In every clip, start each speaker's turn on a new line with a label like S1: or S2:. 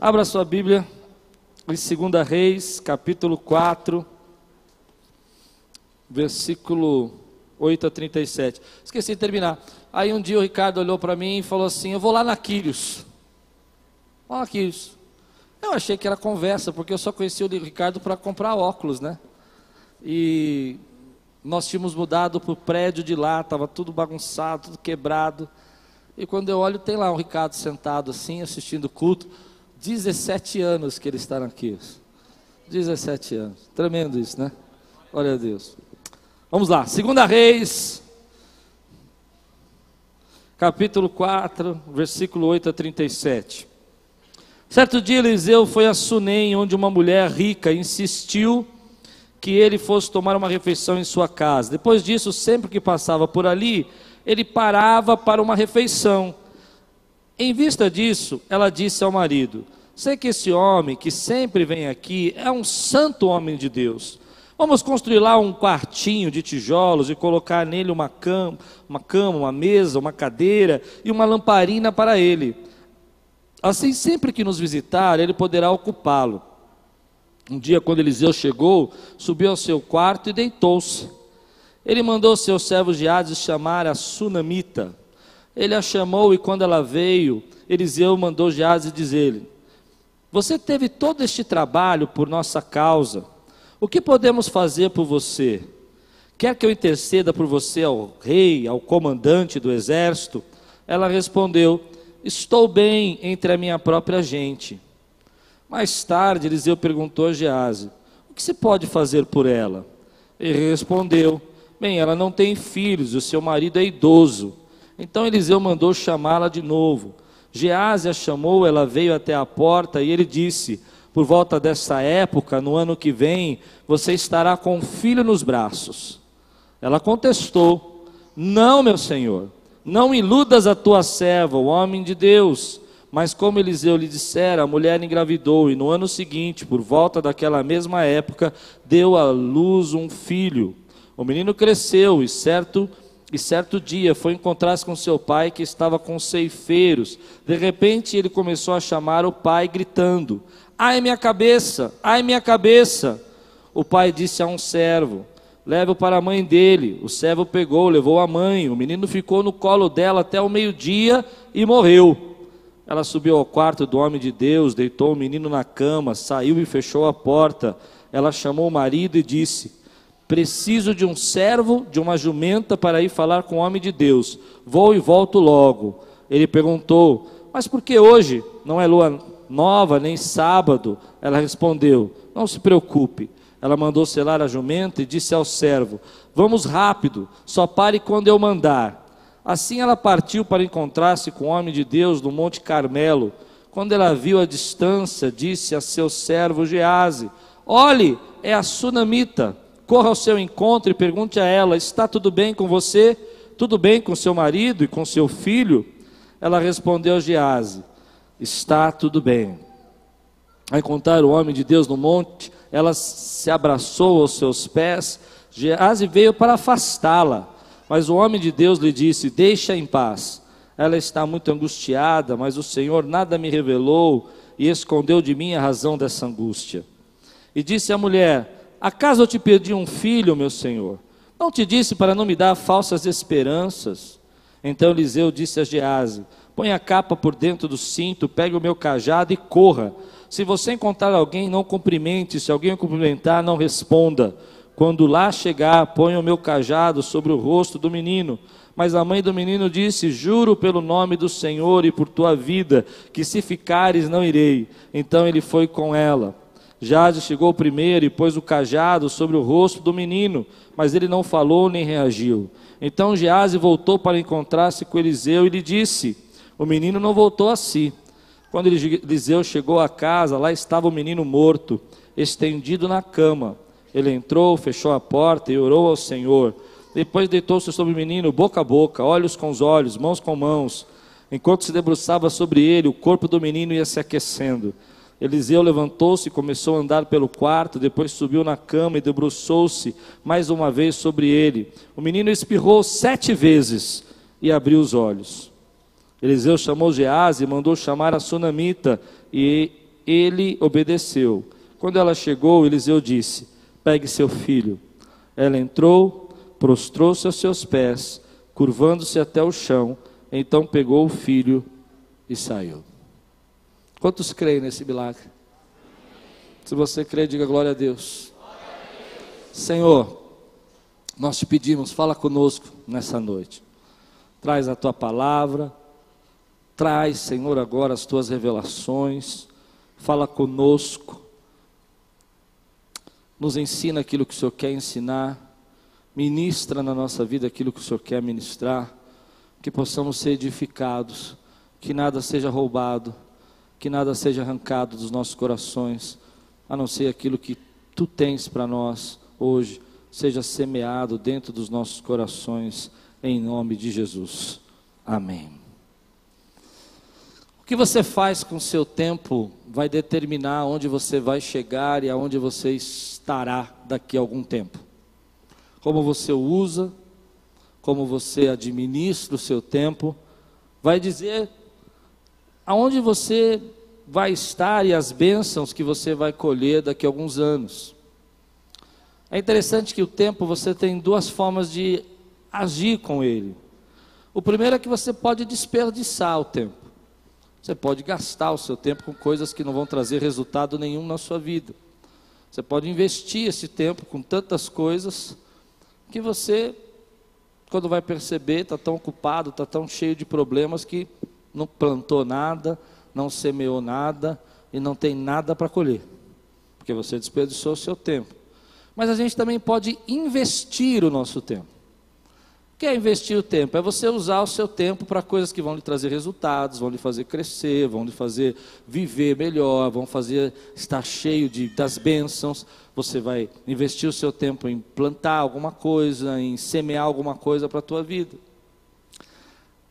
S1: Abra sua Bíblia em 2 Reis, capítulo 4, versículo 8 a 37. Esqueci de terminar. Aí um dia o Ricardo olhou para mim e falou assim: Eu vou lá na Quírios. Quírios. Eu achei que era conversa, porque eu só conheci o Ricardo para comprar óculos, né? E nós tínhamos mudado para o prédio de lá, estava tudo bagunçado, tudo quebrado. E quando eu olho, tem lá o Ricardo sentado assim, assistindo o culto. 17 anos que ele está aqui. 17 anos. Tremendo isso, né? Glória a Deus. Vamos lá, 2 Reis, capítulo 4, versículo 8 a 37. Certo dia Eliseu foi a Sunem, onde uma mulher rica insistiu que ele fosse tomar uma refeição em sua casa. Depois disso, sempre que passava por ali, ele parava para uma refeição. Em vista disso, ela disse ao marido: Sei que esse homem que sempre vem aqui é um santo homem de Deus. Vamos construir lá um quartinho de tijolos e colocar nele uma cama, uma, cama, uma mesa, uma cadeira e uma lamparina para ele. Assim, sempre que nos visitar, ele poderá ocupá-lo. Um dia, quando Eliseu chegou, subiu ao seu quarto e deitou-se. Ele mandou seus servos de Hades chamar a Sunamita. Ele a chamou e quando ela veio, Eliseu mandou Geazi dizer-lhe: Você teve todo este trabalho por nossa causa. O que podemos fazer por você? Quer que eu interceda por você ao rei, ao comandante do exército? Ela respondeu: Estou bem entre a minha própria gente. Mais tarde, Eliseu perguntou a Gease: O que se pode fazer por ela? Ele respondeu: Bem, ela não tem filhos, o seu marido é idoso. Então Eliseu mandou chamá-la de novo. Gease a chamou, ela veio até a porta e ele disse: Por volta dessa época, no ano que vem, você estará com um filho nos braços. Ela contestou: Não, meu senhor, não iludas a tua serva, o homem de Deus. Mas como Eliseu lhe dissera, a mulher engravidou e no ano seguinte, por volta daquela mesma época, deu à luz um filho. O menino cresceu e certo e certo dia foi encontrar-se com seu pai que estava com ceifeiros. De repente ele começou a chamar o pai gritando: "Ai minha cabeça! Ai minha cabeça!" O pai disse a um servo: Leve-o para a mãe dele. O servo pegou, levou a mãe. O menino ficou no colo dela até o meio-dia e morreu. Ela subiu ao quarto do homem de Deus, deitou o menino na cama, saiu e fechou a porta. Ela chamou o marido e disse: Preciso de um servo, de uma jumenta para ir falar com o homem de Deus. Vou e volto logo. Ele perguntou: Mas por que hoje? Não é lua nova, nem sábado? Ela respondeu: Não se preocupe. Ela mandou selar a jumenta e disse ao servo: Vamos rápido, só pare quando eu mandar. Assim ela partiu para encontrar-se com o homem de Deus no Monte Carmelo. Quando ela viu a distância, disse a seu servo Gease: Olhe, é a sunamita. Corra ao seu encontro e pergunte a ela: Está tudo bem com você? Tudo bem com seu marido e com seu filho? Ela respondeu a Gease: Está tudo bem. Ao encontrar o homem de Deus no monte, ela se abraçou aos seus pés. Gease veio para afastá-la. Mas o homem de Deus lhe disse: Deixa em paz. Ela está muito angustiada, mas o Senhor nada me revelou e escondeu de mim a razão dessa angústia. E disse a mulher: Acaso eu te pedi um filho, meu senhor? Não te disse para não me dar falsas esperanças? Então Eliseu disse a Gease: Põe a capa por dentro do cinto, pegue o meu cajado e corra. Se você encontrar alguém, não cumprimente, se alguém o cumprimentar, não responda quando lá chegar, ponha o meu cajado sobre o rosto do menino. Mas a mãe do menino disse: Juro pelo nome do Senhor e por tua vida, que se ficares não irei. Então ele foi com ela. Jade chegou primeiro e pôs o cajado sobre o rosto do menino, mas ele não falou nem reagiu. Então Gease voltou para encontrar-se com Eliseu e lhe disse: O menino não voltou a si. Quando Eliseu chegou à casa, lá estava o menino morto, estendido na cama. Ele entrou, fechou a porta e orou ao Senhor. Depois deitou-se sobre o menino, boca a boca, olhos com os olhos, mãos com mãos. Enquanto se debruçava sobre ele, o corpo do menino ia se aquecendo. Eliseu levantou-se e começou a andar pelo quarto, depois subiu na cama e debruçou-se mais uma vez sobre ele. O menino espirrou sete vezes e abriu os olhos. Eliseu chamou Gease e mandou chamar a sunamita, e ele obedeceu. Quando ela chegou, Eliseu disse: Pegue seu filho. Ela entrou, prostrou-se aos seus pés, curvando-se até o chão. Então pegou o filho e saiu. Quantos creem nesse milagre? Se você crê, diga glória a Deus. Senhor, nós te pedimos, fala conosco nessa noite. Traz a tua palavra, traz, Senhor, agora as tuas revelações, fala conosco, nos ensina aquilo que o Senhor quer ensinar, ministra na nossa vida aquilo que o Senhor quer ministrar, que possamos ser edificados, que nada seja roubado, que nada seja arrancado dos nossos corações, a não ser aquilo que tu tens para nós hoje, seja semeado dentro dos nossos corações, em nome de Jesus. Amém que você faz com o seu tempo vai determinar onde você vai chegar e aonde você estará daqui a algum tempo. Como você usa, como você administra o seu tempo, vai dizer aonde você vai estar e as bênçãos que você vai colher daqui a alguns anos. É interessante que o tempo você tem duas formas de agir com ele. O primeiro é que você pode desperdiçar o tempo. Você pode gastar o seu tempo com coisas que não vão trazer resultado nenhum na sua vida. Você pode investir esse tempo com tantas coisas que você, quando vai perceber, está tão ocupado, está tão cheio de problemas que não plantou nada, não semeou nada e não tem nada para colher, porque você desperdiçou o seu tempo. Mas a gente também pode investir o nosso tempo que é investir o tempo? É você usar o seu tempo para coisas que vão lhe trazer resultados, vão lhe fazer crescer, vão lhe fazer viver melhor, vão fazer estar cheio de, das bênçãos. Você vai investir o seu tempo em plantar alguma coisa, em semear alguma coisa para a tua vida.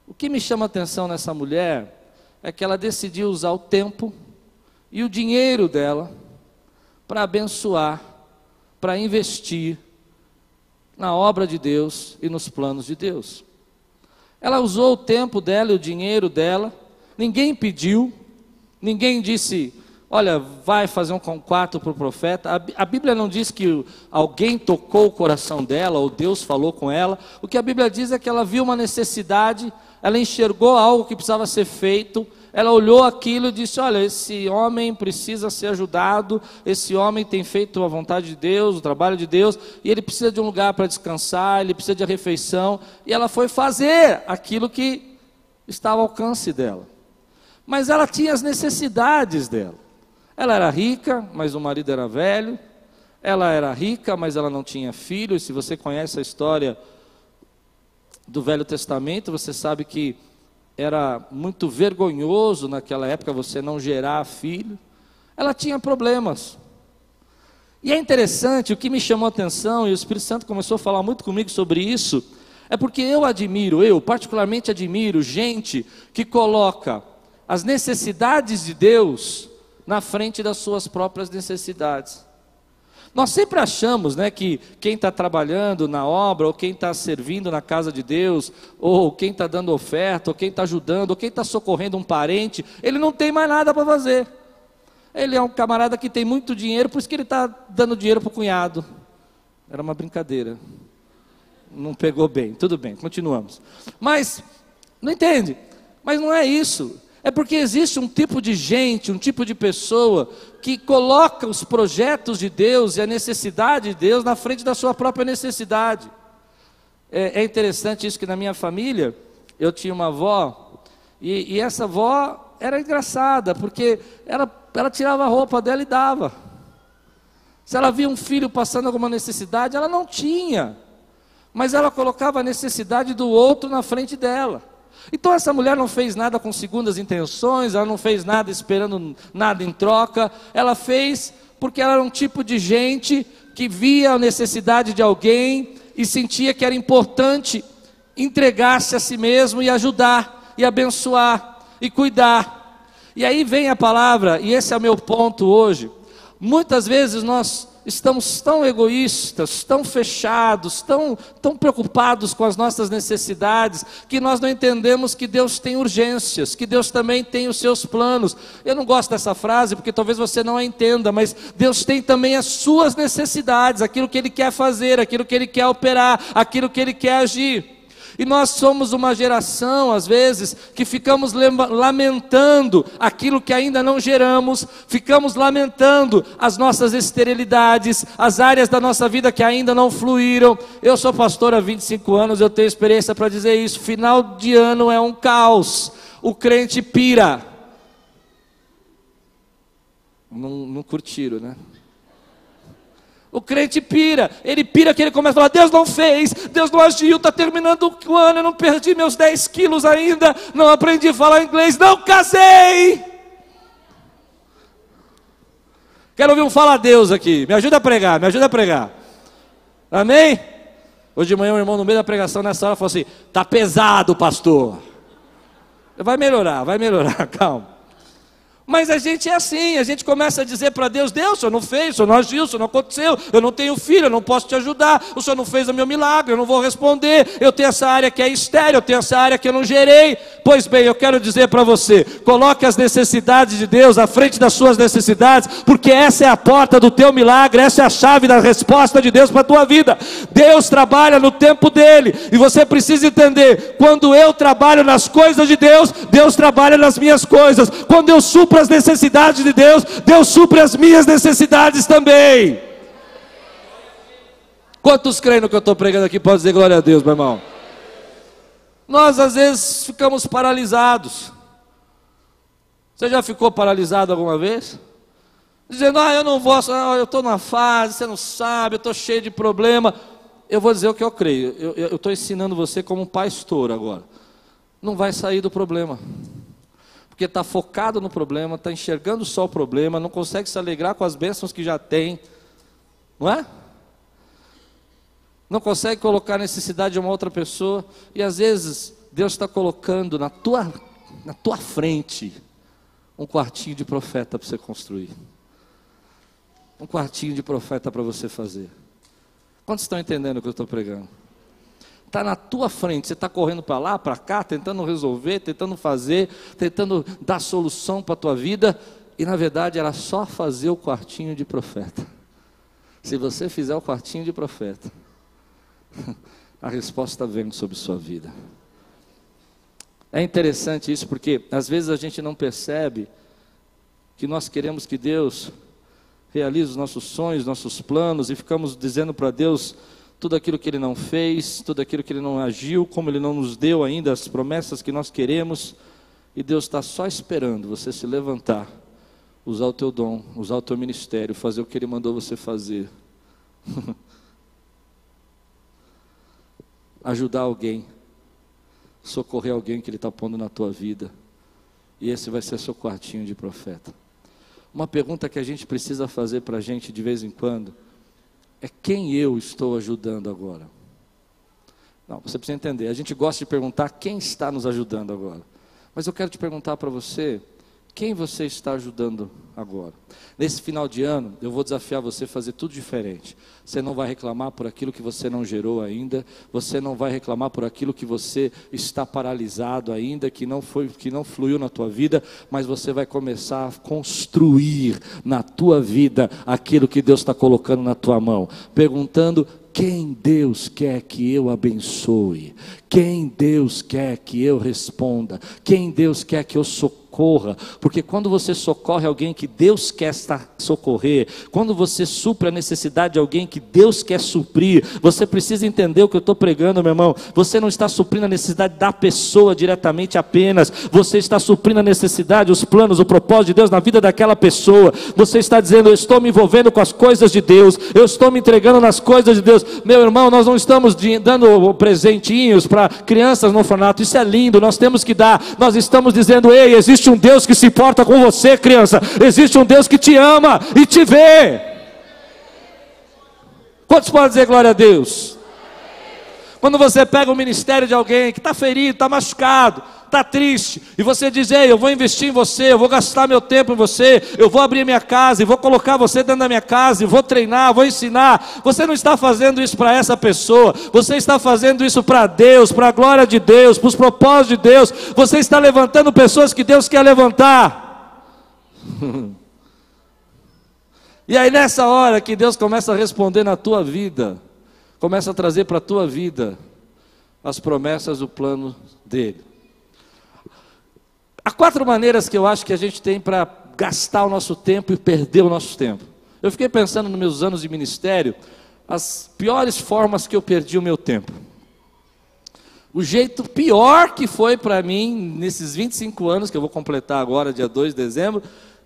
S1: O que me chama a atenção nessa mulher é que ela decidiu usar o tempo e o dinheiro dela para abençoar, para investir na obra de Deus e nos planos de Deus. Ela usou o tempo dela e o dinheiro dela, ninguém pediu, ninguém disse, olha, vai fazer um quarto para o profeta. A Bíblia não diz que alguém tocou o coração dela ou Deus falou com ela. O que a Bíblia diz é que ela viu uma necessidade, ela enxergou algo que precisava ser feito ela olhou aquilo e disse: Olha, esse homem precisa ser ajudado, esse homem tem feito a vontade de Deus, o trabalho de Deus, e ele precisa de um lugar para descansar, ele precisa de refeição. E ela foi fazer aquilo que estava ao alcance dela. Mas ela tinha as necessidades dela. Ela era rica, mas o marido era velho. Ela era rica, mas ela não tinha filhos. Se você conhece a história do Velho Testamento, você sabe que era muito vergonhoso naquela época você não gerar filho. Ela tinha problemas. E é interessante, o que me chamou a atenção, e o Espírito Santo começou a falar muito comigo sobre isso, é porque eu admiro, eu particularmente admiro gente que coloca as necessidades de Deus na frente das suas próprias necessidades. Nós sempre achamos né, que quem está trabalhando na obra, ou quem está servindo na casa de Deus, ou quem está dando oferta, ou quem está ajudando, ou quem está socorrendo um parente, ele não tem mais nada para fazer. Ele é um camarada que tem muito dinheiro, por isso que ele está dando dinheiro para o cunhado. Era uma brincadeira. Não pegou bem, tudo bem, continuamos. Mas, não entende? Mas não é isso. É porque existe um tipo de gente, um tipo de pessoa que coloca os projetos de Deus e a necessidade de Deus na frente da sua própria necessidade. É, é interessante isso que na minha família eu tinha uma avó e, e essa avó era engraçada porque ela, ela tirava a roupa dela e dava. Se ela via um filho passando alguma necessidade, ela não tinha, mas ela colocava a necessidade do outro na frente dela. Então essa mulher não fez nada com segundas intenções, ela não fez nada esperando nada em troca, ela fez porque ela era um tipo de gente que via a necessidade de alguém e sentia que era importante entregar-se a si mesmo e ajudar, e abençoar, e cuidar. E aí vem a palavra, e esse é o meu ponto hoje. Muitas vezes nós estamos tão egoístas, tão fechados, tão, tão preocupados com as nossas necessidades, que nós não entendemos que Deus tem urgências, que Deus também tem os seus planos. Eu não gosto dessa frase porque talvez você não a entenda, mas Deus tem também as suas necessidades, aquilo que Ele quer fazer, aquilo que Ele quer operar, aquilo que Ele quer agir. E nós somos uma geração, às vezes, que ficamos lamentando aquilo que ainda não geramos, ficamos lamentando as nossas esterilidades, as áreas da nossa vida que ainda não fluíram. Eu sou pastor há 25 anos, eu tenho experiência para dizer isso. Final de ano é um caos, o crente pira. Não, não curtiram, né? O crente pira, ele pira que ele começa a falar: Deus não fez, Deus não agiu, está terminando o ano, eu não perdi meus 10 quilos ainda, não aprendi a falar inglês, não casei. Quero ouvir um fala a Deus aqui, me ajuda a pregar, me ajuda a pregar. Amém? Hoje de manhã um irmão no meio da pregação nessa hora falou assim: está pesado, pastor. Vai melhorar, vai melhorar, calma. Mas a gente é assim, a gente começa a dizer para Deus: Deus, o Senhor não fez, o Senhor não agiu, o Senhor não aconteceu, eu não tenho filho, eu não posso te ajudar, o Senhor não fez o meu milagre, eu não vou responder, eu tenho essa área que é estéreo, eu tenho essa área que eu não gerei. Pois bem, eu quero dizer para você: coloque as necessidades de Deus à frente das suas necessidades, porque essa é a porta do teu milagre, essa é a chave da resposta de Deus para a tua vida. Deus trabalha no tempo dele, e você precisa entender: quando eu trabalho nas coisas de Deus, Deus trabalha nas minhas coisas, quando eu supro supra as necessidades de Deus, Deus supre as minhas necessidades também. Quantos creem no que eu estou pregando aqui? Pode dizer glória a Deus, meu irmão. Nós às vezes ficamos paralisados. Você já ficou paralisado alguma vez? Dizendo, ah, eu não vou, ah, eu estou numa fase, você não sabe, eu estou cheio de problema. Eu vou dizer o que eu creio. Eu estou ensinando você como um pastor agora. Não vai sair do problema porque está focado no problema, está enxergando só o problema, não consegue se alegrar com as bênçãos que já tem, não é? Não consegue colocar a necessidade de uma outra pessoa, e às vezes Deus está colocando na tua, na tua frente um quartinho de profeta para você construir, um quartinho de profeta para você fazer. Quantos estão entendendo o que eu estou pregando? Está na tua frente, você está correndo para lá, para cá, tentando resolver, tentando fazer, tentando dar solução para a tua vida, e na verdade era só fazer o quartinho de profeta. Se você fizer o quartinho de profeta, a resposta vem sobre sua vida. É interessante isso porque às vezes a gente não percebe que nós queremos que Deus realize os nossos sonhos, nossos planos e ficamos dizendo para Deus tudo aquilo que ele não fez, tudo aquilo que ele não agiu, como ele não nos deu ainda as promessas que nós queremos, e Deus está só esperando você se levantar, usar o teu dom, usar o teu ministério, fazer o que ele mandou você fazer. Ajudar alguém, socorrer alguém que ele está pondo na tua vida, e esse vai ser seu quartinho de profeta. Uma pergunta que a gente precisa fazer para a gente de vez em quando é quem eu estou ajudando agora. Não, você precisa entender. A gente gosta de perguntar quem está nos ajudando agora. Mas eu quero te perguntar para você quem você está ajudando agora? Nesse final de ano, eu vou desafiar você a fazer tudo diferente. Você não vai reclamar por aquilo que você não gerou ainda, você não vai reclamar por aquilo que você está paralisado ainda, que não foi, que não fluiu na tua vida, mas você vai começar a construir na tua vida aquilo que Deus está colocando na tua mão, perguntando quem Deus quer que eu abençoe, quem Deus quer que eu responda, quem Deus quer que eu socorra socorra, porque quando você socorre alguém que Deus quer socorrer, quando você supra a necessidade de alguém que Deus quer suprir, você precisa entender o que eu estou pregando, meu irmão. Você não está suprindo a necessidade da pessoa diretamente apenas, você está suprindo a necessidade, os planos, o propósito de Deus na vida daquela pessoa. Você está dizendo, eu estou me envolvendo com as coisas de Deus, eu estou me entregando nas coisas de Deus. Meu irmão, nós não estamos dando presentinhos para crianças no orfanato, isso é lindo, nós temos que dar. Nós estamos dizendo, ei, existe Existe um Deus que se importa com você, criança. Existe um Deus que te ama e te vê. Quantos podem dizer glória a Deus? Quando você pega o ministério de alguém que está ferido, está machucado, está triste, e você diz: Ei, eu vou investir em você, eu vou gastar meu tempo em você, eu vou abrir minha casa, e vou colocar você dentro da minha casa, e vou treinar, vou ensinar. Você não está fazendo isso para essa pessoa, você está fazendo isso para Deus, para a glória de Deus, para os propósitos de Deus. Você está levantando pessoas que Deus quer levantar. e aí, nessa hora que Deus começa a responder na tua vida, começa a trazer para a tua vida as promessas do plano dele. Há quatro maneiras que eu acho que a gente tem para gastar o nosso tempo e perder o nosso tempo. Eu fiquei pensando nos meus anos de ministério, as piores formas que eu perdi o meu tempo. O jeito pior que foi para mim, nesses 25 anos, que eu vou completar agora, dia 2 de dezembro,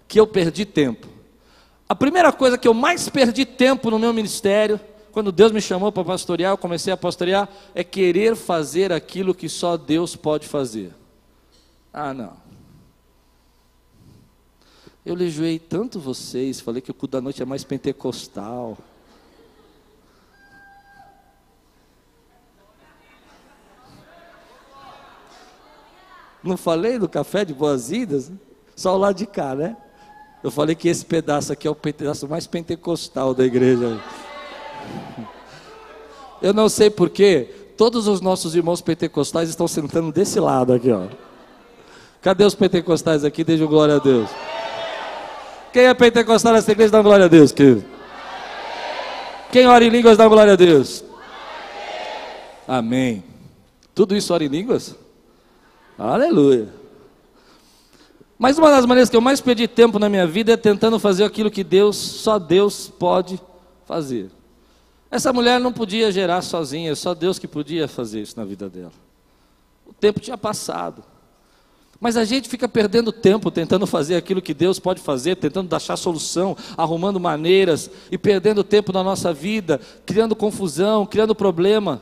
S1: que eu perdi tempo. A primeira coisa que eu mais perdi tempo no meu ministério quando Deus me chamou para pastorear, eu comecei a pastorear, é querer fazer aquilo que só Deus pode fazer. Ah, não. Eu lejoei tanto vocês, falei que o culto da noite é mais pentecostal. Não falei do café de boas-vindas? Só o lado de cá, né? Eu falei que esse pedaço aqui é o pedaço mais pentecostal da igreja. Eu não sei porquê, todos os nossos irmãos pentecostais estão sentando desse lado aqui, ó. Cadê os pentecostais aqui? Deixa glória a Deus. Quem é pentecostal nessa igreja, dá glória a Deus, querido. Quem ora em línguas, dá glória a Deus. Amém. Tudo isso ora em línguas? Aleluia. Mas uma das maneiras que eu mais perdi tempo na minha vida é tentando fazer aquilo que Deus, só Deus pode fazer. Essa mulher não podia gerar sozinha, só Deus que podia fazer isso na vida dela. O tempo tinha passado. Mas a gente fica perdendo tempo tentando fazer aquilo que Deus pode fazer, tentando achar solução, arrumando maneiras e perdendo tempo na nossa vida, criando confusão, criando problema,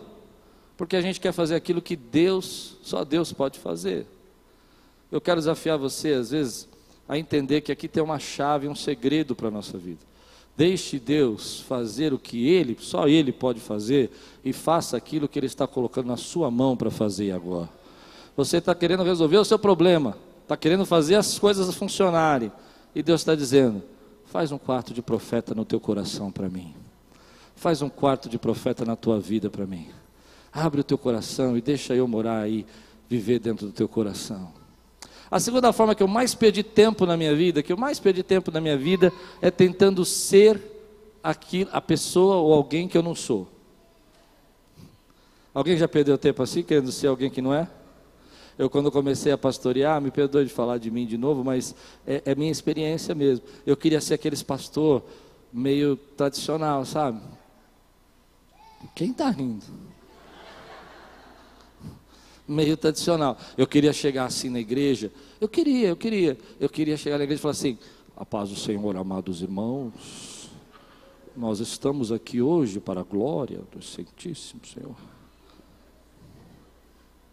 S1: porque a gente quer fazer aquilo que Deus, só Deus pode fazer. Eu quero desafiar você, às vezes, a entender que aqui tem uma chave, um segredo para a nossa vida. Deixe Deus fazer o que Ele, só Ele pode fazer, e faça aquilo que Ele está colocando na sua mão para fazer agora. Você está querendo resolver o seu problema, está querendo fazer as coisas funcionarem, e Deus está dizendo: faz um quarto de profeta no teu coração para mim, faz um quarto de profeta na tua vida para mim. Abre o teu coração e deixa eu morar aí, viver dentro do teu coração. A segunda forma que eu mais perdi tempo na minha vida, que eu mais perdi tempo na minha vida, é tentando ser aquilo, a pessoa ou alguém que eu não sou. Alguém já perdeu tempo assim, querendo ser alguém que não é? Eu, quando comecei a pastorear, me perdoe de falar de mim de novo, mas é, é minha experiência mesmo. Eu queria ser aqueles pastor meio tradicional, sabe? Quem está rindo? meio tradicional. Eu queria chegar assim na igreja. Eu queria, eu queria. Eu queria chegar na igreja e falar assim: A paz do Senhor, amados irmãos. Nós estamos aqui hoje para a glória do Santíssimo Senhor.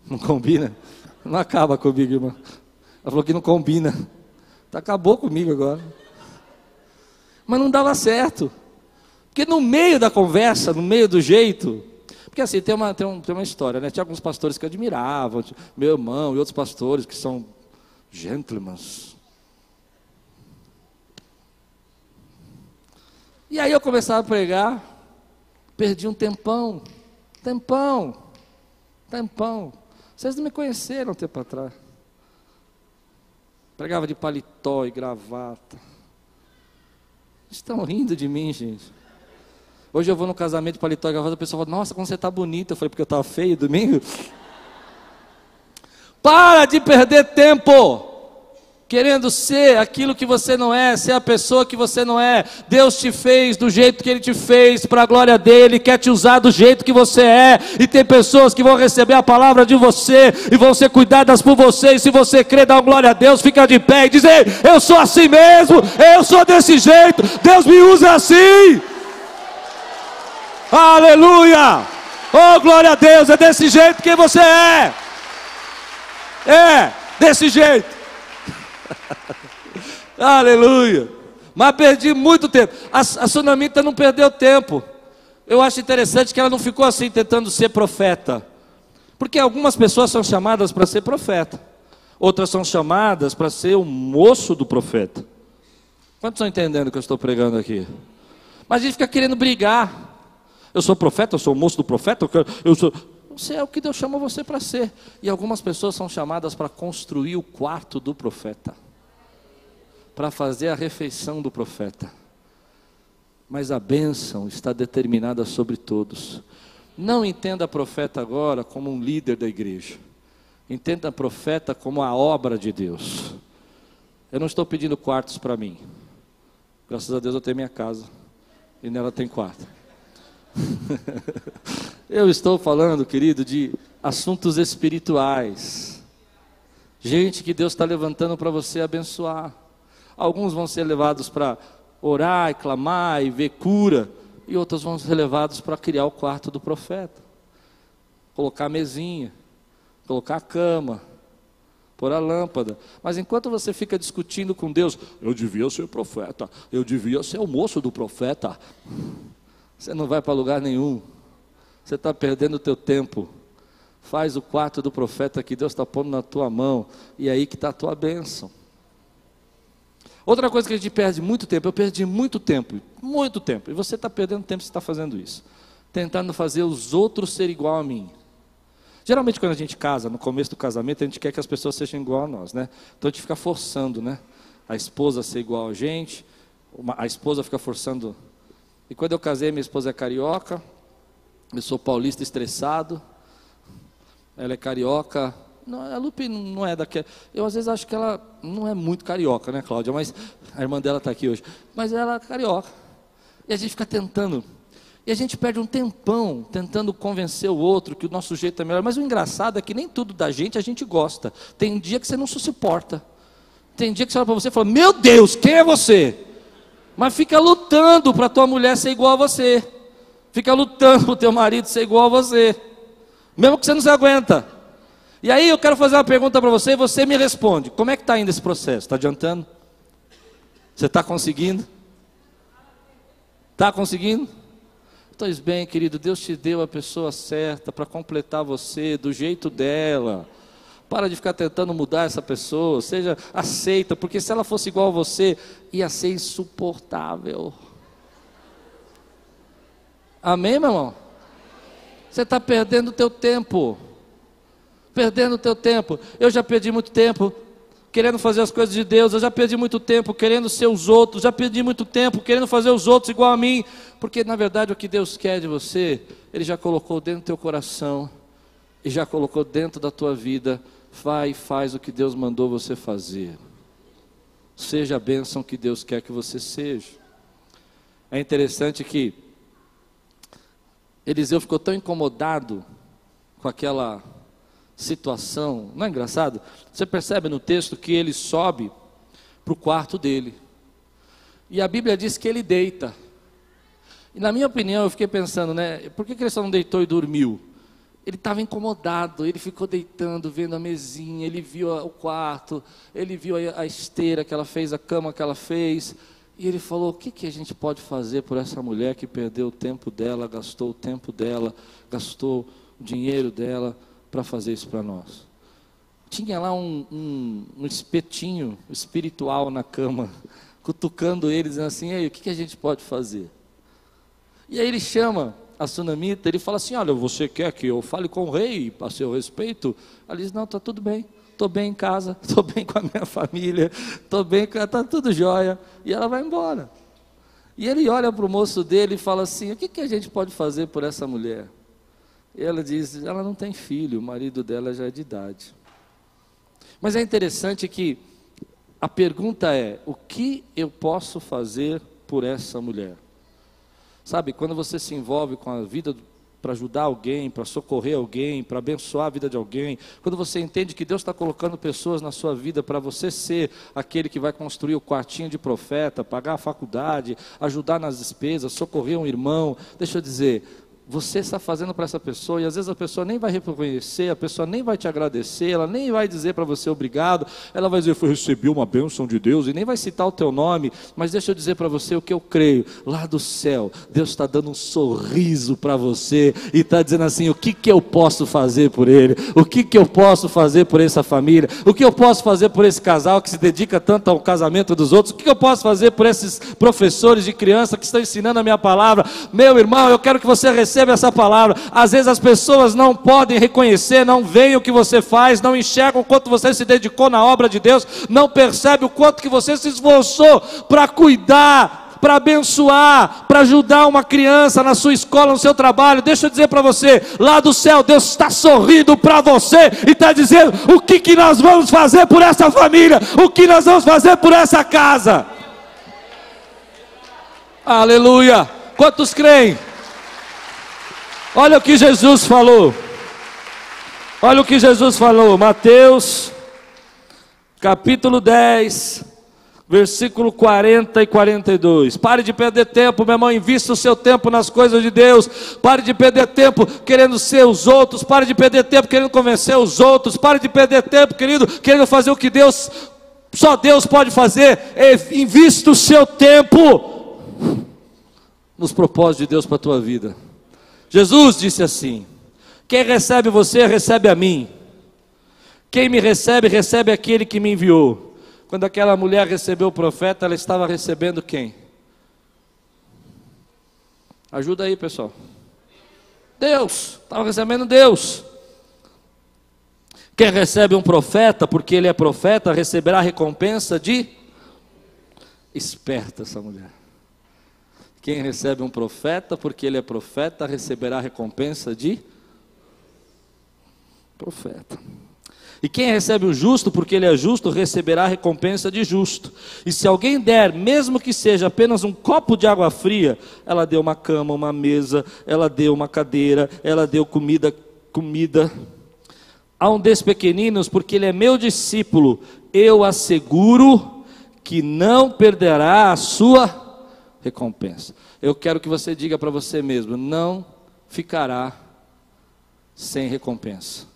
S1: Não combina? Não acaba comigo, irmã. Ela falou que não combina. Tá, acabou comigo agora. Mas não dava certo. Porque no meio da conversa, no meio do jeito, porque assim, tem uma, tem, um, tem uma história, né? Tinha alguns pastores que admiravam, meu irmão e outros pastores que são gentlemen. E aí eu começava a pregar, perdi um tempão, tempão, tempão. Vocês não me conheceram um tempo atrás. Pregava de paletó e gravata. Estão rindo de mim, gente. Hoje eu vou no casamento paletó e gravata, a pessoa fala, nossa, como você está bonita. Eu falei, porque eu estava feio domingo. Para de perder tempo querendo ser aquilo que você não é, ser a pessoa que você não é. Deus te fez do jeito que Ele te fez, para a glória dele, quer te usar do jeito que você é. E tem pessoas que vão receber a palavra de você e vão ser cuidadas por você. E se você crê, dá glória a Deus, fica de pé e diz: Ei, eu sou assim mesmo, eu sou desse jeito, Deus me usa assim. Aleluia! Oh, glória a Deus, é desse jeito que você é. É, desse jeito. Aleluia. Mas perdi muito tempo. A, a Sunamita não perdeu tempo. Eu acho interessante que ela não ficou assim tentando ser profeta. Porque algumas pessoas são chamadas para ser profeta. Outras são chamadas para ser o moço do profeta. Quantos estão entendendo o que eu estou pregando aqui? Mas a gente fica querendo brigar. Eu sou profeta, eu sou o moço do profeta, eu, sou. Você é o que Deus chamou você para ser. E algumas pessoas são chamadas para construir o quarto do profeta, para fazer a refeição do profeta. Mas a bênção está determinada sobre todos. Não entenda profeta agora como um líder da igreja. Entenda profeta como a obra de Deus. Eu não estou pedindo quartos para mim. Graças a Deus eu tenho minha casa. E nela tem quarto. eu estou falando, querido, de assuntos espirituais. Gente que Deus está levantando para você abençoar. Alguns vão ser levados para orar e clamar e ver cura e outros vão ser levados para criar o quarto do profeta. Colocar a mesinha, colocar a cama, pôr a lâmpada. Mas enquanto você fica discutindo com Deus, eu devia ser profeta, eu devia ser o moço do profeta, você não vai para lugar nenhum. Você está perdendo o teu tempo. Faz o quarto do profeta que Deus está pondo na tua mão, e é aí que está a tua bênção. Outra coisa que a gente perde muito tempo, eu perdi muito tempo, muito tempo, e você está perdendo tempo se está fazendo isso, tentando fazer os outros ser igual a mim. Geralmente quando a gente casa, no começo do casamento, a gente quer que as pessoas sejam igual a nós, né? Então a gente fica forçando, né? A esposa a ser igual a gente, a esposa fica forçando. E quando eu casei, minha esposa é carioca, eu sou paulista estressado, ela é carioca, não, a Lupe não é daquela. Eu às vezes acho que ela não é muito carioca, né, Cláudia? Mas a irmã dela está aqui hoje. Mas ela é carioca. E a gente fica tentando. E a gente perde um tempão tentando convencer o outro que o nosso jeito é melhor. Mas o engraçado é que nem tudo da gente a gente gosta. Tem dia que você não se suporta. Tem dia que você olha para você e fala: Meu Deus, quem é você? Mas fica lutando para tua mulher ser igual a você. Fica lutando para o teu marido ser igual a você. Mesmo que você não se aguenta. E aí eu quero fazer uma pergunta para você e você me responde. Como é que está indo esse processo? Está adiantando? Você está conseguindo? Está conseguindo? Pois bem, querido, Deus te deu a pessoa certa para completar você do jeito dela. Para de ficar tentando mudar essa pessoa, seja aceita, porque se ela fosse igual a você, ia ser insuportável. Amém, meu irmão? Você está perdendo o teu tempo perdendo o teu tempo. Eu já perdi muito tempo querendo fazer as coisas de Deus, eu já perdi muito tempo querendo ser os outros, já perdi muito tempo querendo fazer os outros igual a mim, porque na verdade o que Deus quer de você, Ele já colocou dentro do teu coração e já colocou dentro da tua vida. Vai e faz o que Deus mandou você fazer. Seja a bênção que Deus quer que você seja. É interessante que Eliseu ficou tão incomodado com aquela situação. Não é engraçado? Você percebe no texto que ele sobe para o quarto dele. E a Bíblia diz que ele deita. E na minha opinião, eu fiquei pensando, né? Por que, que ele só não deitou e dormiu? Ele estava incomodado, ele ficou deitando, vendo a mesinha, ele viu o quarto, ele viu a, esteira que ela fez, a cama que ela fez. E ele falou: o que, que a gente pode fazer por essa mulher que perdeu o tempo dela, gastou o tempo dela, gastou o dinheiro dela? Para fazer isso para nós. Tinha lá um, um, um, espetinho espiritual na cama, cutucando ele, dizendo assim: Ei, o que, que a gente pode fazer? E aí ele chama a sunamita, ele fala assim: Olha, você quer que eu fale com o rei a seu respeito? Ela diz: Não, está tudo bem, estou bem em casa, estou bem com a minha família, estou bem, está tudo jóia. E ela vai embora. E ele olha para o moço dele e fala assim: O que, que a gente pode fazer por essa mulher? E ela diz: ela não tem filho, o marido dela já é de idade. Mas é interessante que a pergunta é: o que eu posso fazer por essa mulher? Sabe, quando você se envolve com a vida para ajudar alguém, para socorrer alguém, para abençoar a vida de alguém, quando você entende que Deus está colocando pessoas na sua vida para você ser aquele que vai construir o quartinho de profeta, pagar a faculdade, ajudar nas despesas, socorrer um irmão, deixa eu dizer, você está fazendo para essa pessoa, e às vezes a pessoa nem vai reconhecer, a pessoa nem vai te agradecer, ela nem vai dizer para você obrigado, ela vai dizer, foi recebi uma bênção de Deus, e nem vai citar o teu nome, mas deixa eu dizer para você o que eu creio, lá do céu, Deus está dando um sorriso para você, e está dizendo assim, o que, que eu posso fazer por ele, o que, que eu posso fazer por essa família, o que eu posso fazer por esse casal que se dedica tanto ao casamento dos outros, o que eu posso fazer por esses professores de criança que estão ensinando a minha palavra, meu irmão, eu quero que você receba recebe essa palavra. Às vezes as pessoas não podem reconhecer, não veem o que você faz, não enxergam o quanto você se dedicou na obra de Deus, não percebe o quanto que você se esforçou para cuidar, para abençoar, para ajudar uma criança na sua escola, no seu trabalho. Deixa eu dizer para você, lá do céu, Deus está sorrindo para você e está dizendo: o que, que nós vamos fazer por essa família, o que nós vamos fazer por essa casa. Aleluia! Quantos creem? Olha o que Jesus falou. Olha o que Jesus falou, Mateus, capítulo 10, versículo 40 e 42. Pare de perder tempo, meu irmão, invista o seu tempo nas coisas de Deus. Pare de perder tempo querendo ser os outros. Pare de perder tempo querendo convencer os outros. Pare de perder tempo, querido, querendo fazer o que Deus, só Deus pode fazer. Invista o seu tempo nos propósitos de Deus para a tua vida. Jesus disse assim: Quem recebe você, recebe a mim. Quem me recebe, recebe aquele que me enviou. Quando aquela mulher recebeu o profeta, ela estava recebendo quem? Ajuda aí, pessoal. Deus, estava recebendo Deus. Quem recebe um profeta, porque ele é profeta, receberá recompensa de. Esperta essa mulher. Quem recebe um profeta, porque ele é profeta, receberá recompensa de profeta. E quem recebe o justo, porque ele é justo, receberá recompensa de justo. E se alguém der, mesmo que seja apenas um copo de água fria, ela deu uma cama, uma mesa, ela deu uma cadeira, ela deu comida, comida. A um desses pequeninos, porque ele é meu discípulo, eu asseguro que não perderá a sua recompensa. Eu quero que você diga para você mesmo: não ficará sem recompensa.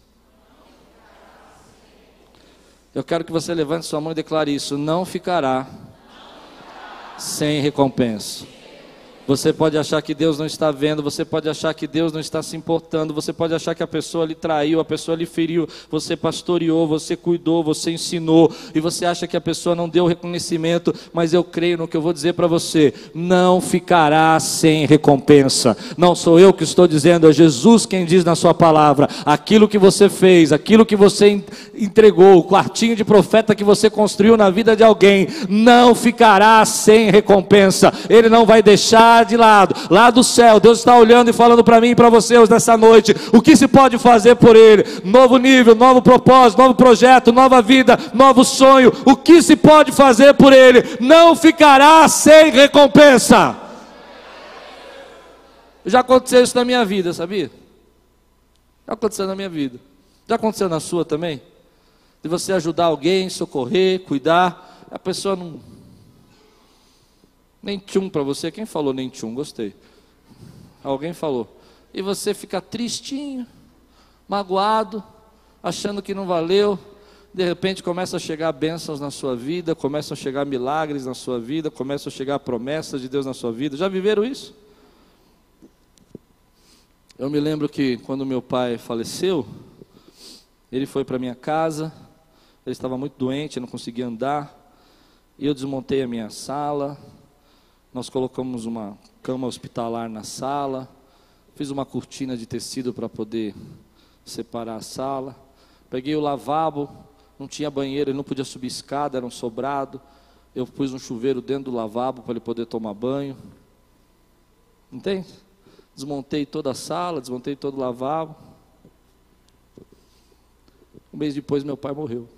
S1: Eu quero que você levante sua mão e declare isso: não ficará sem recompensa. Você pode achar que Deus não está vendo, você pode achar que Deus não está se importando, você pode achar que a pessoa lhe traiu, a pessoa lhe feriu, você pastoreou, você cuidou, você ensinou, e você acha que a pessoa não deu reconhecimento, mas eu creio no que eu vou dizer para você: não ficará sem recompensa. Não sou eu que estou dizendo, é Jesus quem diz na Sua palavra: aquilo que você fez, aquilo que você entregou, o quartinho de profeta que você construiu na vida de alguém, não ficará sem recompensa, Ele não vai deixar de lado, lá do céu, Deus está olhando e falando para mim e para vocês nessa noite, o que se pode fazer por Ele, novo nível, novo propósito, novo projeto, nova vida, novo sonho, o que se pode fazer por Ele, não ficará sem recompensa. Já aconteceu isso na minha vida, sabia? Já aconteceu na minha vida. Já aconteceu na sua também? De você ajudar alguém, socorrer, cuidar, a pessoa não nem tchum para você. Quem falou nem tchum? Gostei. Alguém falou. E você fica tristinho, magoado, achando que não valeu. De repente começa a chegar bênçãos na sua vida, começam a chegar milagres na sua vida, começam a chegar promessas de Deus na sua vida. Já viveram isso? Eu me lembro que quando meu pai faleceu, ele foi para minha casa, ele estava muito doente, não conseguia andar, e eu desmontei a minha sala, nós colocamos uma cama hospitalar na sala, fiz uma cortina de tecido para poder separar a sala. Peguei o lavabo, não tinha banheiro, ele não podia subir escada, era um sobrado. Eu pus um chuveiro dentro do lavabo para ele poder tomar banho. Entende? Desmontei toda a sala, desmontei todo o lavabo. Um mês depois meu pai morreu.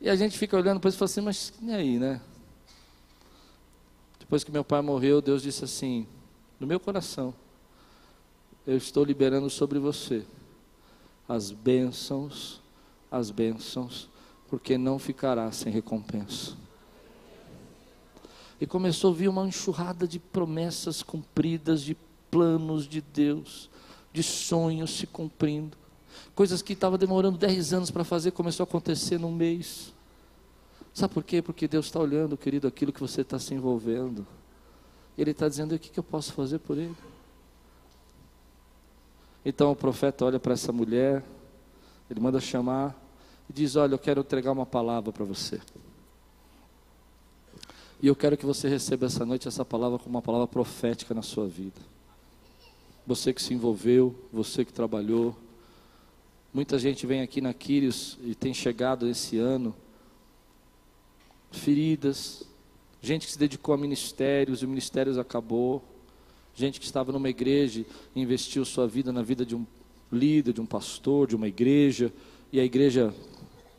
S1: E a gente fica olhando para isso e fala assim, mas e aí, né? Depois que meu pai morreu, Deus disse assim: no meu coração, eu estou liberando sobre você as bênçãos, as bênçãos, porque não ficará sem recompensa. E começou a vir uma enxurrada de promessas cumpridas, de planos de Deus, de sonhos se cumprindo. Coisas que estavam demorando 10 anos para fazer, começou a acontecer num mês. Sabe por quê? Porque Deus está olhando, querido, aquilo que você está se envolvendo. Ele está dizendo: o que, que eu posso fazer por ele? Então o profeta olha para essa mulher, ele manda chamar e diz: Olha, eu quero entregar uma palavra para você. E eu quero que você receba essa noite essa palavra como uma palavra profética na sua vida. Você que se envolveu, você que trabalhou. Muita gente vem aqui na Quírios e tem chegado esse ano feridas, gente que se dedicou a ministérios e o ministério acabou, gente que estava numa igreja e investiu sua vida na vida de um líder, de um pastor, de uma igreja, e a igreja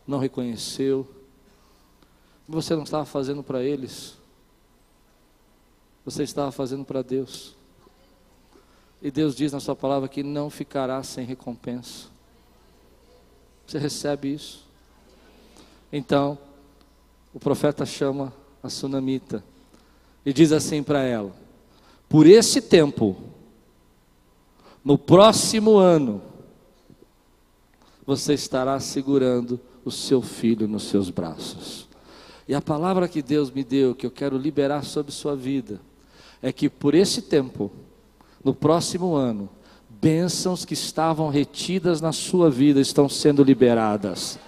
S1: não reconheceu. Você não estava fazendo para eles, você estava fazendo para Deus. E Deus diz na Sua palavra que não ficará sem recompensa. Você recebe isso? Então, o profeta chama a sunamita e diz assim para ela: Por esse tempo, no próximo ano, você estará segurando o seu filho nos seus braços. E a palavra que Deus me deu, que eu quero liberar sobre sua vida, é que por esse tempo, no próximo ano, bênçãos que estavam retidas na sua vida estão sendo liberadas.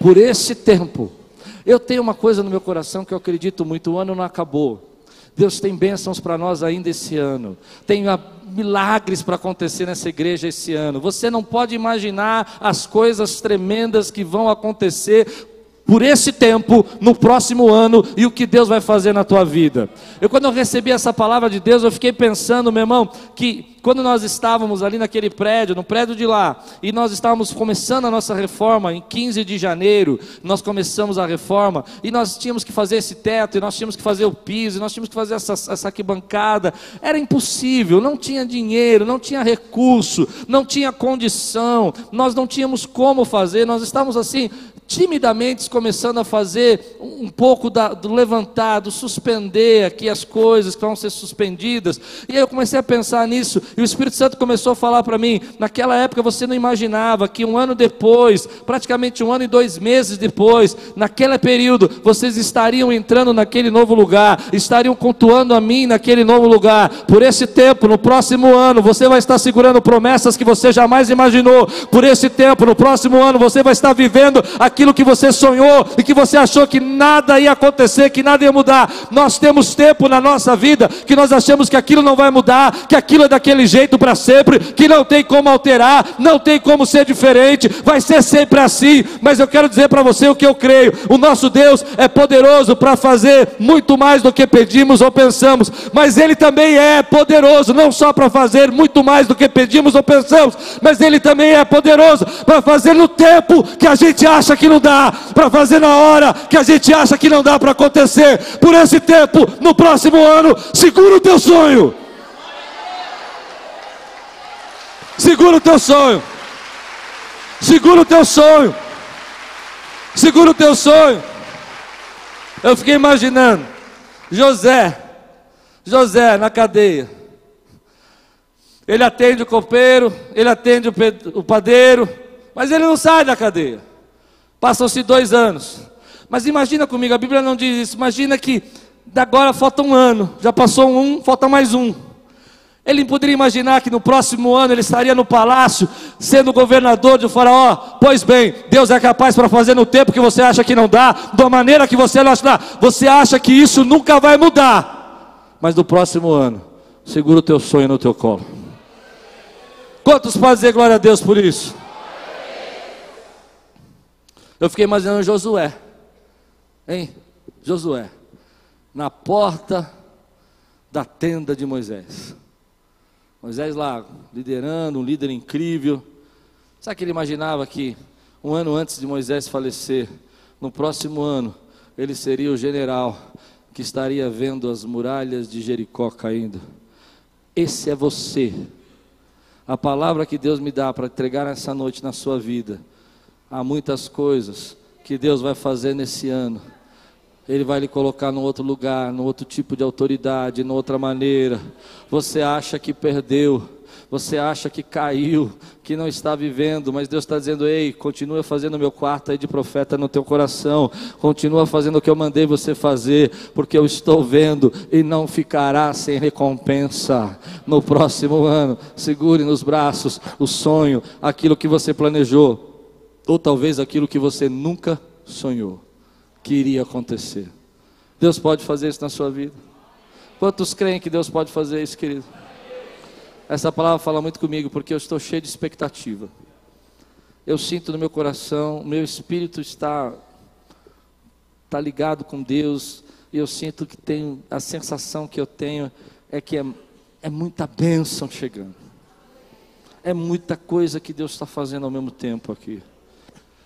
S1: Por esse tempo, eu tenho uma coisa no meu coração que eu acredito muito: o ano não acabou. Deus tem bênçãos para nós ainda esse ano. Tem milagres para acontecer nessa igreja esse ano. Você não pode imaginar as coisas tremendas que vão acontecer por esse tempo, no próximo ano, e o que Deus vai fazer na tua vida. Eu, quando eu recebi essa palavra de Deus, eu fiquei pensando, meu irmão, que quando nós estávamos ali naquele prédio, no prédio de lá, e nós estávamos começando a nossa reforma, em 15 de janeiro, nós começamos a reforma, e nós tínhamos que fazer esse teto, e nós tínhamos que fazer o piso, e nós tínhamos que fazer essa, essa arquibancada, era impossível, não tinha dinheiro, não tinha recurso, não tinha condição, nós não tínhamos como fazer, nós estávamos assim, timidamente começando a fazer um pouco da, do levantar, do suspender aqui as coisas que vão ser suspendidas. E eu comecei a pensar nisso, e o Espírito Santo começou a falar para mim: naquela época você não imaginava que um ano depois, praticamente um ano e dois meses depois, naquele período, vocês estariam entrando naquele novo lugar, estariam cultuando a mim naquele novo lugar. Por esse tempo, no próximo ano, você vai estar segurando promessas que você jamais imaginou. Por esse tempo, no próximo ano, você vai estar vivendo aqui aquilo que você sonhou e que você achou que nada ia acontecer, que nada ia mudar. Nós temos tempo na nossa vida que nós achamos que aquilo não vai mudar, que aquilo é daquele jeito para sempre, que não tem como alterar, não tem como ser diferente, vai ser sempre assim. Mas eu quero dizer para você o que eu creio: o nosso Deus é poderoso para fazer muito mais do que pedimos ou pensamos, mas Ele também é poderoso não só para fazer muito mais do que pedimos ou pensamos, mas Ele também é poderoso para fazer no tempo que a gente acha que não dá para fazer na hora que a gente acha que não dá para acontecer. Por esse tempo, no próximo ano, segura o teu sonho. Segura o teu sonho. Segura o teu sonho. Segura o teu sonho. Eu fiquei imaginando José, José na cadeia. Ele atende o copeiro, ele atende o padeiro, mas ele não sai da cadeia. Passam-se dois anos. Mas imagina comigo, a Bíblia não diz isso. Imagina que agora falta um ano, já passou um, falta mais um. Ele poderia imaginar que no próximo ano ele estaria no palácio, sendo governador de Faraó. Pois bem, Deus é capaz para fazer no tempo que você acha que não dá, da maneira que você não acha. Você acha que isso nunca vai mudar. Mas no próximo ano, segura o teu sonho no teu colo. Quantos podem dizer glória a Deus por isso? Eu fiquei imaginando Josué, hein? Josué, na porta da tenda de Moisés. Moisés lá liderando, um líder incrível. Sabe que ele imaginava que um ano antes de Moisés falecer, no próximo ano, ele seria o general que estaria vendo as muralhas de Jericó caindo. Esse é você. A palavra que Deus me dá para entregar essa noite na sua vida Há muitas coisas que Deus vai fazer nesse ano. Ele vai lhe colocar num outro lugar, num outro tipo de autoridade, numa outra maneira. Você acha que perdeu, você acha que caiu, que não está vivendo, mas Deus está dizendo: ei, continua fazendo o meu quarto aí de profeta no teu coração, continua fazendo o que eu mandei você fazer, porque eu estou vendo e não ficará sem recompensa no próximo ano. Segure nos braços o sonho, aquilo que você planejou, ou talvez aquilo que você nunca sonhou que iria acontecer. Deus pode fazer isso na sua vida. Quantos creem que Deus pode fazer isso, querido? Essa palavra fala muito comigo porque eu estou cheio de expectativa. Eu sinto no meu coração, meu espírito está está ligado com Deus e eu sinto que tem a sensação que eu tenho é que é, é muita bênção chegando. É muita coisa que Deus está fazendo ao mesmo tempo aqui.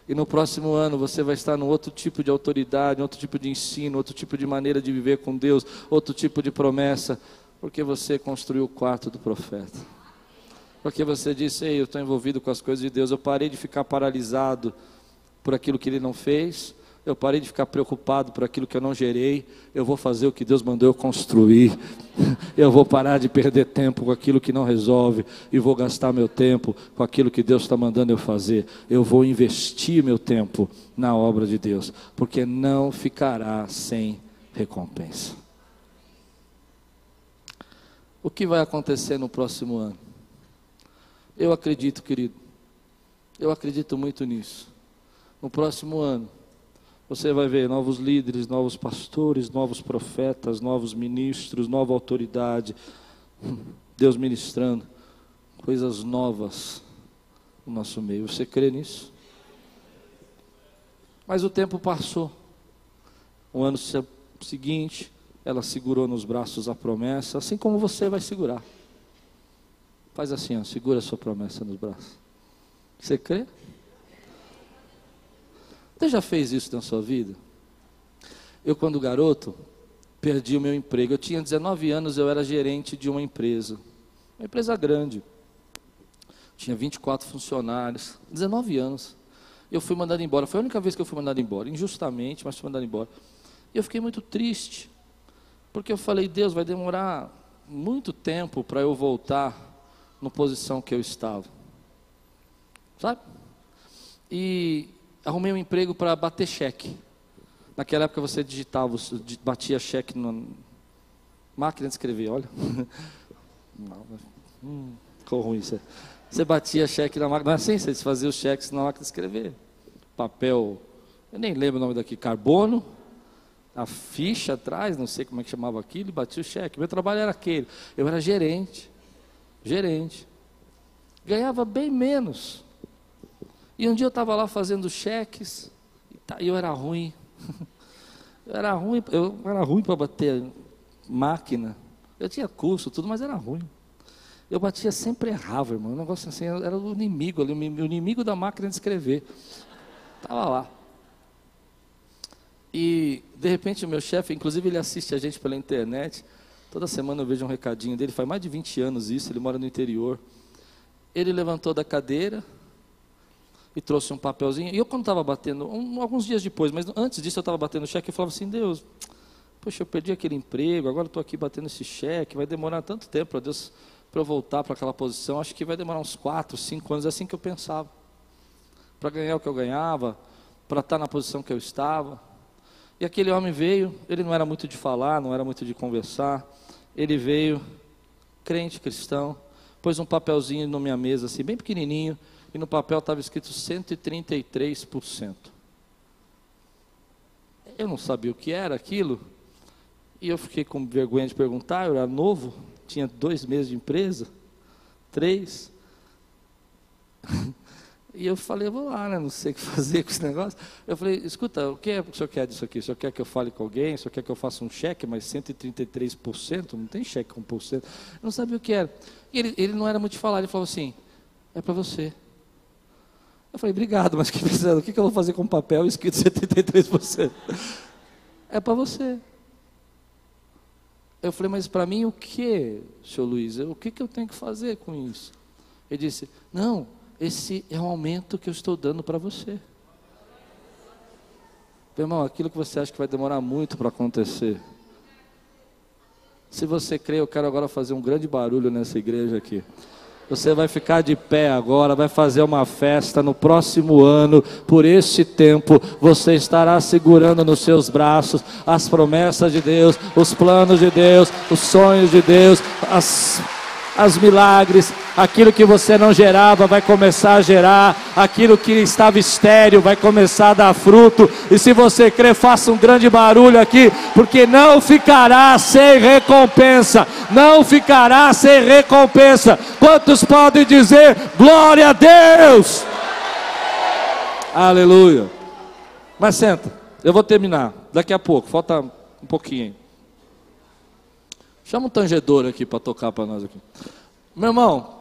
S1: E no próximo ano você vai estar num outro tipo de autoridade, outro tipo de ensino, outro tipo de maneira de viver com Deus, outro tipo de promessa, porque você construiu o quarto do profeta. Porque você disse, ei, eu estou envolvido com as coisas de Deus, eu parei de ficar paralisado por aquilo que Ele não fez, eu parei de ficar preocupado por aquilo que eu não gerei. Eu vou fazer o que Deus mandou eu construir. Eu vou parar de perder tempo com aquilo que não resolve. E vou gastar meu tempo com aquilo que Deus está mandando eu fazer. Eu vou investir meu tempo na obra de Deus. Porque não ficará sem recompensa. O que vai acontecer no próximo ano? Eu acredito, querido. Eu acredito muito nisso. No próximo ano você vai ver novos líderes, novos pastores, novos profetas, novos ministros, nova autoridade. Deus ministrando coisas novas no nosso meio. Você crê nisso? Mas o tempo passou. O ano seguinte, ela segurou nos braços a promessa, assim como você vai segurar. Faz assim, ó, segura a sua promessa nos braços. Você crê? Você já fez isso na sua vida? Eu, quando garoto, perdi o meu emprego. Eu tinha 19 anos, eu era gerente de uma empresa, uma empresa grande. Tinha 24 funcionários, 19 anos. Eu fui mandado embora. Foi a única vez que eu fui mandado embora, injustamente, mas fui mandado embora. E eu fiquei muito triste, porque eu falei: Deus, vai demorar muito tempo para eu voltar na posição que eu estava. Sabe? E arrumei um emprego para bater cheque. Naquela época você digitava, batia cheque na máquina de escrever, olha. Não, hum, ficou ruim isso. Você batia cheque na máquina, não é assim, você fazia os cheques na máquina de escrever. Papel, eu nem lembro o nome daqui, carbono, a ficha atrás, não sei como é que chamava aquilo, e batia o cheque. Meu trabalho era aquele. Eu era gerente. Gerente. Ganhava bem menos. E um dia eu estava lá fazendo cheques, tá, e eu era ruim. Eu era ruim, eu era ruim para bater máquina. Eu tinha curso, tudo, mas era ruim. Eu batia sempre errava, irmão. Um negócio assim, era o inimigo ali, o inimigo da máquina de escrever. Estava lá. E, de repente, o meu chefe, inclusive ele assiste a gente pela internet. Toda semana eu vejo um recadinho dele, faz mais de 20 anos isso, ele mora no interior. Ele levantou da cadeira, e trouxe um papelzinho. E eu, quando estava batendo, um, alguns dias depois, mas antes disso eu estava batendo cheque, eu falava assim: Deus, poxa, eu perdi aquele emprego, agora estou aqui batendo esse cheque, vai demorar tanto tempo para Deus para eu voltar para aquela posição. Acho que vai demorar uns quatro, cinco anos, é assim que eu pensava. Para ganhar o que eu ganhava, para estar tá na posição que eu estava. E aquele homem veio, ele não era muito de falar, não era muito de conversar. Ele veio, crente cristão, pôs um papelzinho na minha mesa, assim, bem pequenininho e no papel estava escrito 133%. Eu não sabia o que era aquilo, e eu fiquei com vergonha de perguntar, eu era novo, tinha dois meses de empresa, três. E eu falei, vou lá, né? não sei o que fazer com esse negócio. Eu falei, escuta, o que, é que o senhor quer disso aqui? O senhor quer que eu fale com alguém? O senhor quer que eu faça um cheque, mas 133%? Não tem cheque com 1%. Eu não sabia o que era. E ele, ele não era muito de falar, ele falou assim, é para você. Eu falei, obrigado, mas que precisa, o que eu vou fazer com papel escrito 73%? É para você. Eu falei, mas para mim o que, senhor Luiz? O que, que eu tenho que fazer com isso? Ele disse, não, esse é o aumento que eu estou dando para você. Meu irmão, aquilo que você acha que vai demorar muito para acontecer. Se você crê, eu quero agora fazer um grande barulho nessa igreja aqui. Você vai ficar de pé agora, vai fazer uma festa no próximo ano, por este tempo, você estará segurando nos seus braços as promessas de Deus, os planos de Deus, os sonhos de Deus, as as milagres, aquilo que você não gerava vai começar a gerar, aquilo que estava estéreo vai começar a dar fruto, e se você crer, faça um grande barulho aqui, porque não ficará sem recompensa, não ficará sem recompensa. Quantos podem dizer glória a Deus? Aleluia. Mas senta, eu vou terminar daqui a pouco, falta um pouquinho. Chama um tangedor aqui para tocar para nós aqui. Meu irmão,